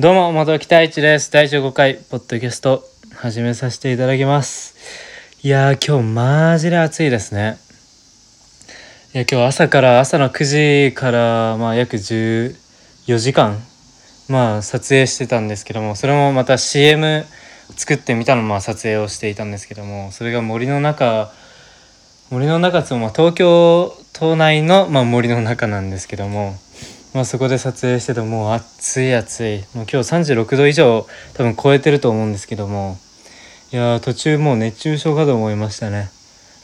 どうも、元木太一です。第15回、ポッドキャスト、始めさせていただきます。いやー、今日、マジで暑いですね。いや、今日朝から、朝の9時から、まあ、約14時間、まあ、撮影してたんですけども、それもまた CM 作ってみたのまあ撮影をしていたんですけども、それが森の中、森の中つも、まあ、東京都内の、まあ、森の中なんですけども、まあ、そこで撮影しててもう暑い暑い。もう今日36度以上多分超えてると思うんですけども。いや途中もう熱中症かと思いましたね。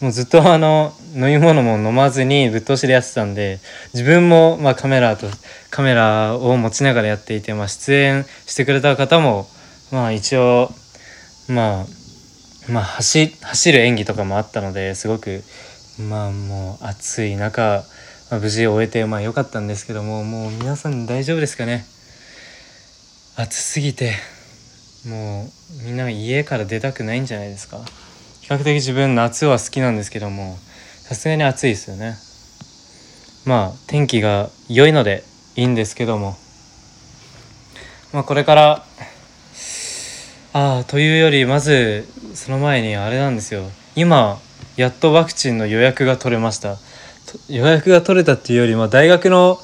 もうずっとあの飲み物も飲まずにぶっ通しでやってたんで自分もまあカメラとカメラを持ちながらやっていて、まあ、出演してくれた方もまあ一応まあまあ走る演技とかもあったのですごくまあもう暑い中まあ、無事終えてまあ良かったんですけどももう皆さん大丈夫ですかね？暑すぎてもうみんな家から出たくないんじゃないですか？比較的自分夏は好きなんですけどもさすがに暑いですよね。まあ天気が良いのでいいんですけども。まあこれからああというよりまずその前にあれなんですよ。今やっとワクチンの予約が取れました。予約が取れたっていうよりも大学の、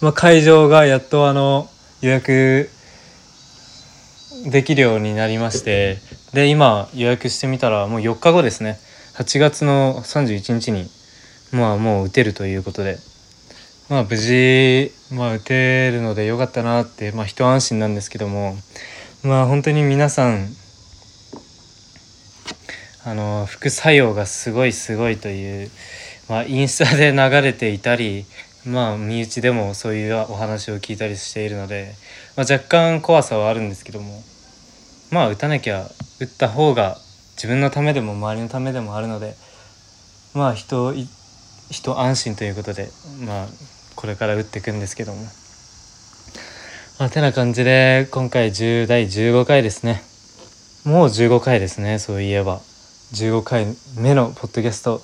まあ、会場がやっとあの予約できるようになりましてで今予約してみたらもう4日後ですね。8月の31日にまあもう打てるということで。まあ無事、まあ、打てるのでよかったなってまあ一安心なんですけどもまあ本当に皆さんあの副作用がすごいすごいというまあ、インスタで流れていたり、まあ、身内でもそういうお話を聞いたりしているので、まあ、若干怖さはあるんですけどもまあ打たなきゃ打った方が自分のためでも周りのためでもあるのでまあ人人安心ということでまあこれから打っていくんですけども。まあ、てな感じで今回10第15回ですね。もう15回ですねそういえば。15回目のポッドキャスト。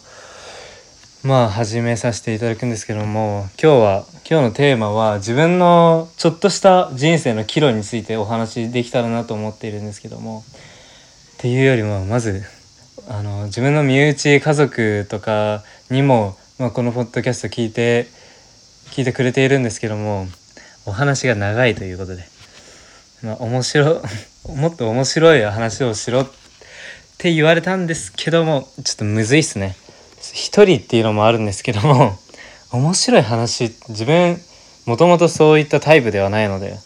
まあ始めさせていただくんですけども今日は今日のテーマは自分のちょっとした人生の岐路についてお話できたらなと思っているんですけどもっていうよりもまずあの自分の身内家族とかにも、まあ、このポッドキャスト聞いて聞いてくれているんですけどもお話が長いということで、まあ、面白 もっと面白い話をしろって言われたんですけどもちょっとむずいっすね。一人っていうのもあるんですけども 面白い話自分もともとそういったタイプではないので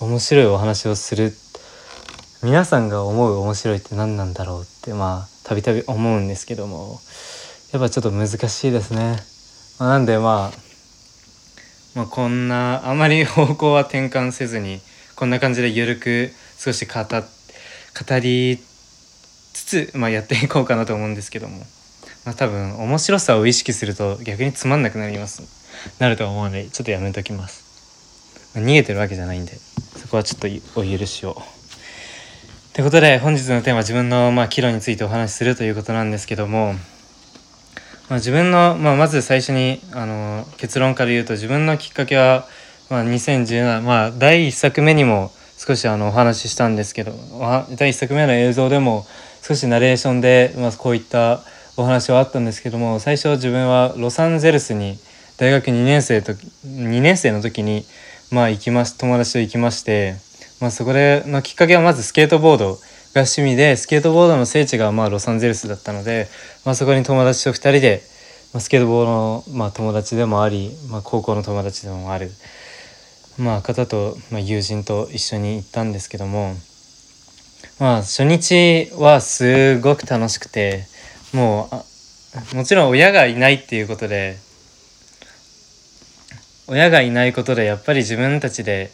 面白いお話をする皆さんが思う面白いって何なんだろうってまあたびたび思うんですけどもやっぱちょっと難しいですね。まあ、なんでまあまあ、こんなあまり方向は転換せずにこんな感じで緩く少し語語りつつ、まあ、やっていこうかなと思うんですけども。ま、多分面白さを意識すると逆につまんなくなります。なるとは思うのでちょっとやめときます、ま、逃げてるわけじゃないんでそこはちょっとお許しを。ということで本日のテーマ自分のまあ岐路についてお話しするということなんですけども、まあ、自分の、まあ、まず最初にあの結論から言うと自分のきっかけは、まあ、2017まあ第1作目にも少しあのお話ししたんですけど第1作目の映像でも少しナレーションで、まあ、こういったお話はあったんですけども最初自分はロサンゼルスに大学2年生と2年生の時にまあ行きまし友達と行きまして、まあ、そこでのきっかけはまずスケートボードが趣味でスケートボードの聖地がまあロサンゼルスだったので、まあ、そこに友達と2人で、まあ、スケートボードのまあ友達でもあり、まあ、高校の友達でもある、まあ、方と、まあ、友人と一緒に行ったんですけどもまあ初日はすごく楽しくて。もうもちろん親がいないっていうことで親がいないことでやっぱり自分たちで、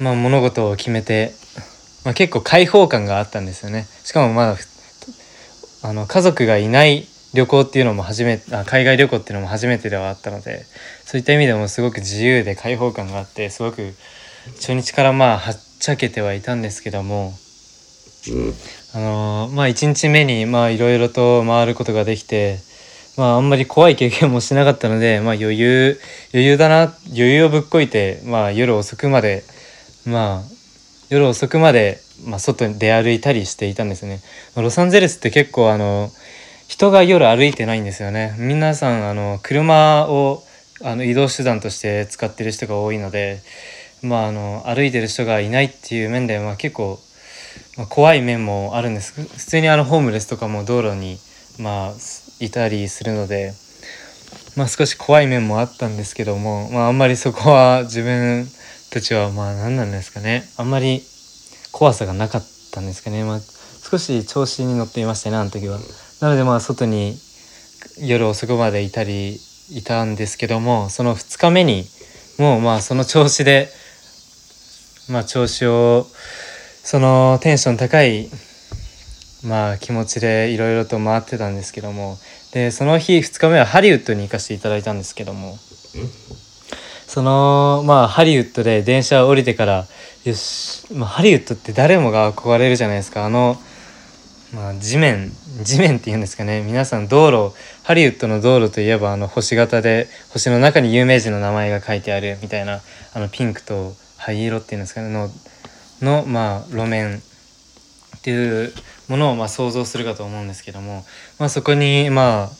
まあ、物事を決めて、まあ、結構開放感があったんですよね。しかもまああの家族がいない旅行っていうのも初めあ海外旅行っていうのも初めてではあったのでそういった意味でもすごく自由で開放感があってすごく初日からまあはっちゃけてはいたんですけどもあのー、まあ1日目にまあいろいろと回ることができてまああんまり怖い経験もしなかったのでまあ余裕余裕だな余裕をぶっこいてまあ夜遅くまでまあ夜遅くまで、まあ、外に出歩いたりしていたんですね。ロサンゼルスって結構あの人が夜歩いてないんですよね。皆さんあの車をあの移動手段として使ってる人が多いのでまああの歩いてる人がいないっていう面で、まあ、結構、まあ、怖い面もあるんです。普通にあのホームレスとかも道路にまあいたりするのでまあ少し怖い面もあったんですけどもまああんまりそこは自分たちはまあ何なんですかね。あんまり怖さがなかったんですかね。まあ少し調子に乗っていましたねあの時は。なのでまあ外に夜遅くまでいたりいたんですけどもその2日目にもうまあその調子でまあ調子をそのテンション高いまあ気持ちでいろいろと回ってたんですけどもでその日2日目はハリウッドに行かせていただいたんですけどもそのまあハリウッドで電車を降りてからよし、まあ、ハリウッドって誰もが憧れるじゃないですか。あの、まあ、地面地面っていうんですかね。皆さん道路ハリウッドの道路といえばあの星型で星の中に有名人の名前が書いてあるみたいなあのピンクと灰色っていうんですかね。のの、まあ、路面っていうものをまあ想像するかと思うんですけども、まあ、そこにまあ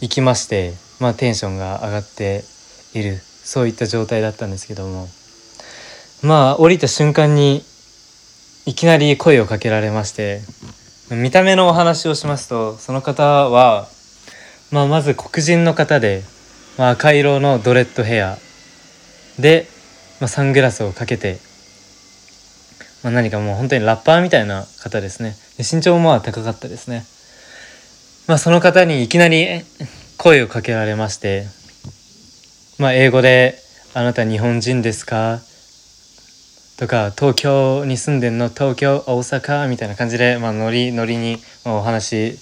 行きまして、まあ、テンションが上がっているそういった状態だったんですけどもまあ降りた瞬間にいきなり声をかけられまして見た目のお話をしますとその方は、まあ、まず黒人の方で、まあ、赤色のドレッドヘアで、まあ、サングラスをかけてまあ、何かもう本当にラッパーみたいな方ですね。で身長もまあ高かったですね。まあその方にいきなり声をかけられましてまあ英語で「あなた日本人ですか?」とか「東京に住んでんの東京大阪」みたいな感じで、まあ、ノリノリに、お話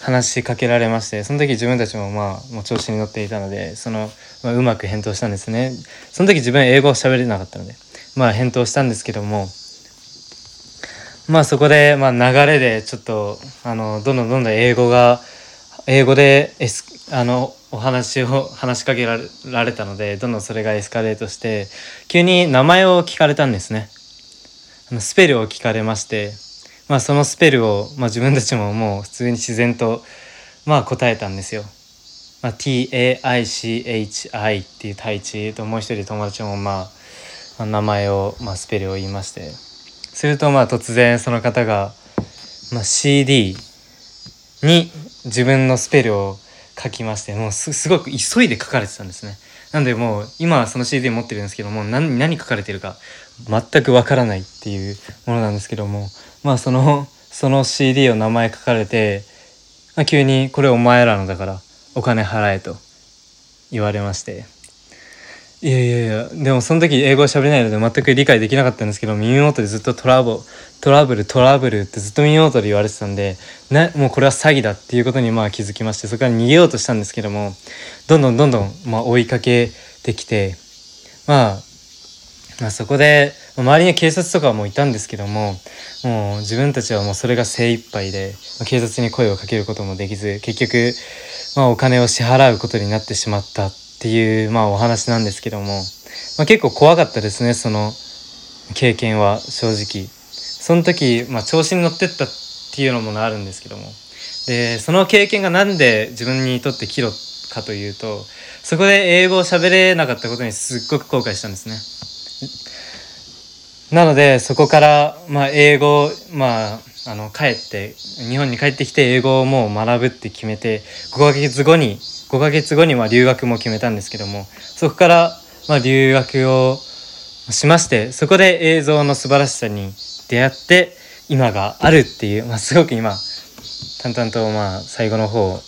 話しかけられましてその時自分たちもまあもう調子に乗っていたのでその、まあ、うまく返答したんですね。その時自分英語を喋れなかったのでまあ返答したんですけどもまあそこで、まあ、流れでちょっとあのどんどんどんどん英語が英語でエスあのお話を話しかけられたのでどんどんそれがエスカレートして急に名前を聞かれたんですね。あのスペルを聞かれまして、まあ、そのスペルを、まあ、自分たちももう普通に自然と、まあ、答えたんですよ、まあ、TAICHI っていう対地ともう一人友達も、まあ、名前を、まあ、スペルを言いまして。するとまあ突然その方が、まあ、CD に自分のスペルを書きましてもうすごく急いで書かれてたんですね。なんでもう今はその CD 持ってるんですけども何何書かれてるか全くわからないっていうものなんですけどもまあそのその CD を名前書かれて、まあ、急に「これお前らのだからお金払え」と言われまして。いやいやいやでもその時英語喋れないので全く理解できなかったんですけど耳元でずっとトラブトラブルトラブルってずっと耳元で言われてたんでなもうこれは詐欺だっていうことにまあ気づきましてそこから逃げようとしたんですけどもどんどんどんどんまあ追いかけてきて、まあ、まあそこで周りに警察とかもいたんですけどももう自分たちはもうそれが精一杯で警察に声をかけることもできず結局、まあ、お金を支払うことになってしまった。っていう、まあ、お話なんですけども、まあ、結構怖かったですねその経験は正直。その時、まあ、調子に乗ってったっていうのもあるんですけども。でその経験が何で自分にとって岐路かというとそこで英語を喋れなかったことにすっごく後悔したんですね。なのでそこから、まあ、英語まああの帰って日本に帰ってきて英語をもう学ぶって決めて5ヶ月後に5ヶ月後には留学も決めたんですけどもそこからま留学をしましてそこで映像の素晴らしさに出会って今があるっていう、まあ、すごく今淡々とまあ最後の方を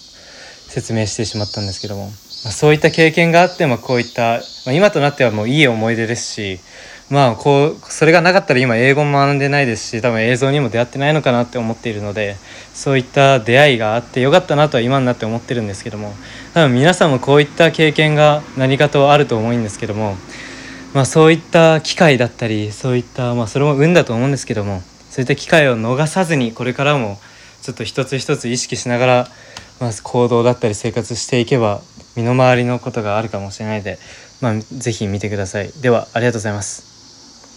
説明してしまったんですけども、まあ、そういった経験があってもこういった、まあ、今となってはもういい思い出ですしまあこうそれがなかったら今英語も学んでないですし多分映像にも出会ってないのかなって思っているのでそういった出会いがあってよかったなとは今になって思ってるんですけども多分皆さんもこういった経験が何かとあると思うんですけども、まあ、そういった機会だったりそういった、まあ、それも運だと思うんですけどもそういった機会を逃さずにこれからもちょっと一つ一つ意識しながら、まあ、行動だったり生活していけば身の回りのことがあるかもしれないで、まあ、ぜひ見てください。ではありがとうございます。